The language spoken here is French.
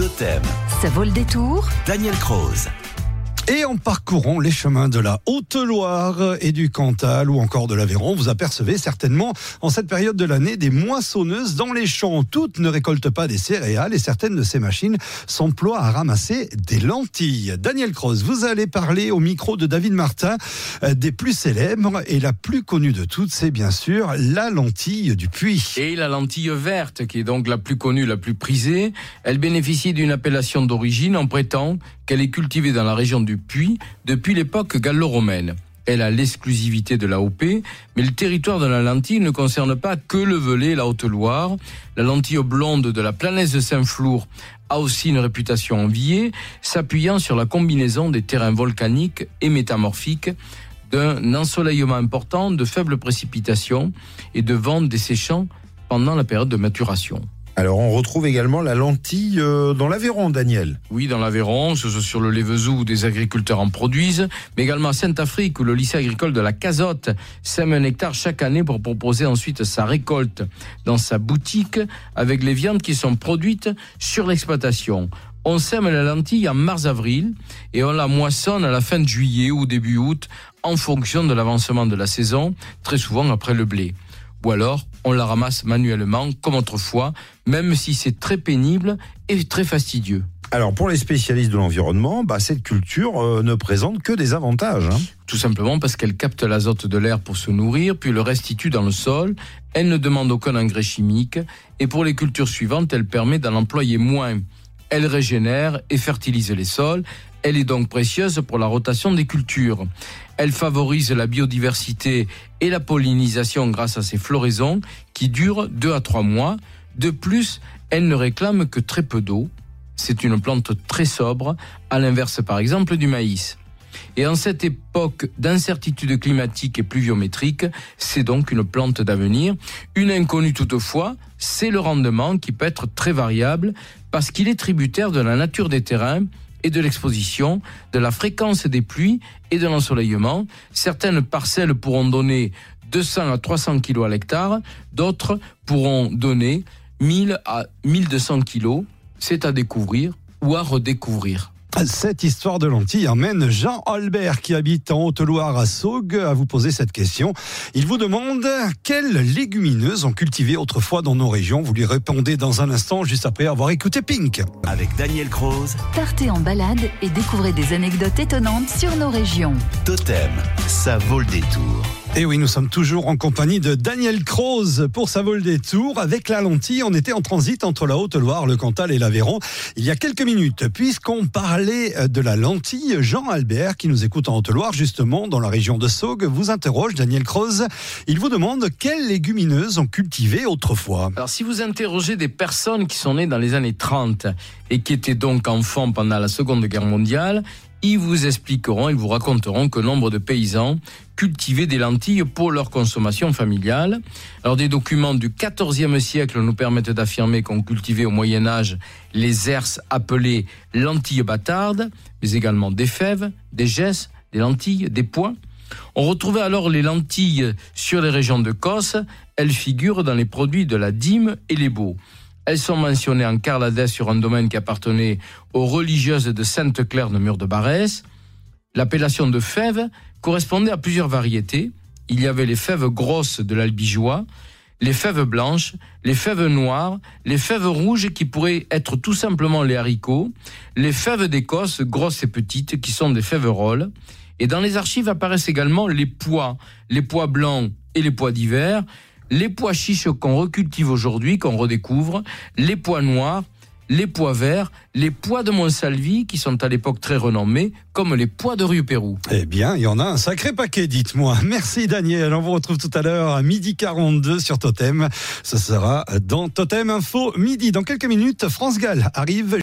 Totem. Ça vaut le détour. Daniel Croze. Et en parcourant les chemins de la Haute-Loire et du Cantal ou encore de l'Aveyron, vous apercevez certainement en cette période de l'année des moissonneuses dans les champs. Toutes ne récoltent pas des céréales et certaines de ces machines s'emploient à ramasser des lentilles. Daniel Cross, vous allez parler au micro de David Martin euh, des plus célèbres et la plus connue de toutes, c'est bien sûr la lentille du puits. Et la lentille verte, qui est donc la plus connue, la plus prisée, elle bénéficie d'une appellation d'origine. On prétend qu'elle est cultivée dans la région du Depuis l'époque gallo-romaine. Elle a l'exclusivité de la OP, mais le territoire de la lentille ne concerne pas que le Velay et la Haute-Loire. La lentille blonde de la planète de Saint-Flour a aussi une réputation enviée, s'appuyant sur la combinaison des terrains volcaniques et métamorphiques, d'un ensoleillement important, de faibles précipitations et de vents desséchants pendant la période de maturation. Alors on retrouve également la lentille euh, dans l'Aveyron, Daniel. Oui, dans l'Aveyron, sur le Lévezou où des agriculteurs en produisent, mais également à Saint-Afrique où le lycée agricole de la Cazotte sème un hectare chaque année pour proposer ensuite sa récolte dans sa boutique avec les viandes qui sont produites sur l'exploitation. On sème la lentille en mars-avril et on la moissonne à la fin de juillet ou début août en fonction de l'avancement de la saison, très souvent après le blé ou alors on la ramasse manuellement comme autrefois, même si c'est très pénible et très fastidieux. Alors pour les spécialistes de l'environnement, bah, cette culture euh, ne présente que des avantages. Hein. Tout simplement parce qu'elle capte l'azote de l'air pour se nourrir, puis le restitue dans le sol. Elle ne demande aucun engrais chimique et pour les cultures suivantes, elle permet d'en employer moins. Elle régénère et fertilise les sols. Elle est donc précieuse pour la rotation des cultures. Elle favorise la biodiversité et la pollinisation grâce à ses floraisons qui durent deux à trois mois. De plus, elle ne réclame que très peu d'eau. C'est une plante très sobre, à l'inverse par exemple du maïs. Et en cette époque d'incertitude climatique et pluviométrique, c'est donc une plante d'avenir. Une inconnue toutefois, c'est le rendement qui peut être très variable parce qu'il est tributaire de la nature des terrains et de l'exposition, de la fréquence des pluies et de l'ensoleillement. Certaines parcelles pourront donner 200 à 300 kg à l'hectare, d'autres pourront donner 1000 à 1200 kg. C'est à découvrir ou à redécouvrir. Cette histoire de lentilles emmène Jean Albert qui habite en Haute-Loire à Saugues à vous poser cette question. Il vous demande quelles légumineuses ont cultivé autrefois dans nos régions? Vous lui répondez dans un instant juste après avoir écouté Pink. Avec Daniel Croze. Partez en balade et découvrez des anecdotes étonnantes sur nos régions. Totem. Ça vaut le détour. Et oui, nous sommes toujours en compagnie de Daniel Croze pour sa vol des tours. Avec la lentille, on était en transit entre la Haute-Loire, le Cantal et l'Aveyron il y a quelques minutes. Puisqu'on parlait de la lentille, Jean Albert, qui nous écoute en Haute-Loire, justement, dans la région de Saugues, vous interroge, Daniel Croze. Il vous demande quelles légumineuses ont cultivé autrefois. Alors, si vous interrogez des personnes qui sont nées dans les années 30 et qui étaient donc enfants pendant la Seconde Guerre mondiale, ils vous expliqueront, ils vous raconteront que nombre de paysans cultivaient des lentilles pour leur consommation familiale. Alors des documents du XIVe siècle nous permettent d'affirmer qu'on cultivait au Moyen Âge les herses appelées lentilles bâtardes, mais également des fèves, des gesses, des lentilles, des pois. On retrouvait alors les lentilles sur les régions de Cosse. Elles figurent dans les produits de la dîme et les baux. Elles sont mentionnées en carladès sur un domaine qui appartenait aux religieuses de Sainte-Claire de Mur de Barès. L'appellation de fève correspondait à plusieurs variétés. Il y avait les fèves grosses de l'albigeois, les fèves blanches, les fèves noires, les fèves rouges qui pourraient être tout simplement les haricots, les fèves d'Écosse grosses et petites qui sont des fèves rôles. Et dans les archives apparaissent également les pois, les pois blancs et les pois d'hiver, les pois chiches qu'on recultive aujourd'hui, qu'on redécouvre, les pois noirs, les pois verts, les pois de Montsalvi, qui sont à l'époque très renommés, comme les pois de Rue Pérou. Eh bien, il y en a un sacré paquet, dites-moi. Merci Daniel. On vous retrouve tout à l'heure à midi 42 sur Totem. Ce sera dans Totem Info midi. Dans quelques minutes, France Gall arrive.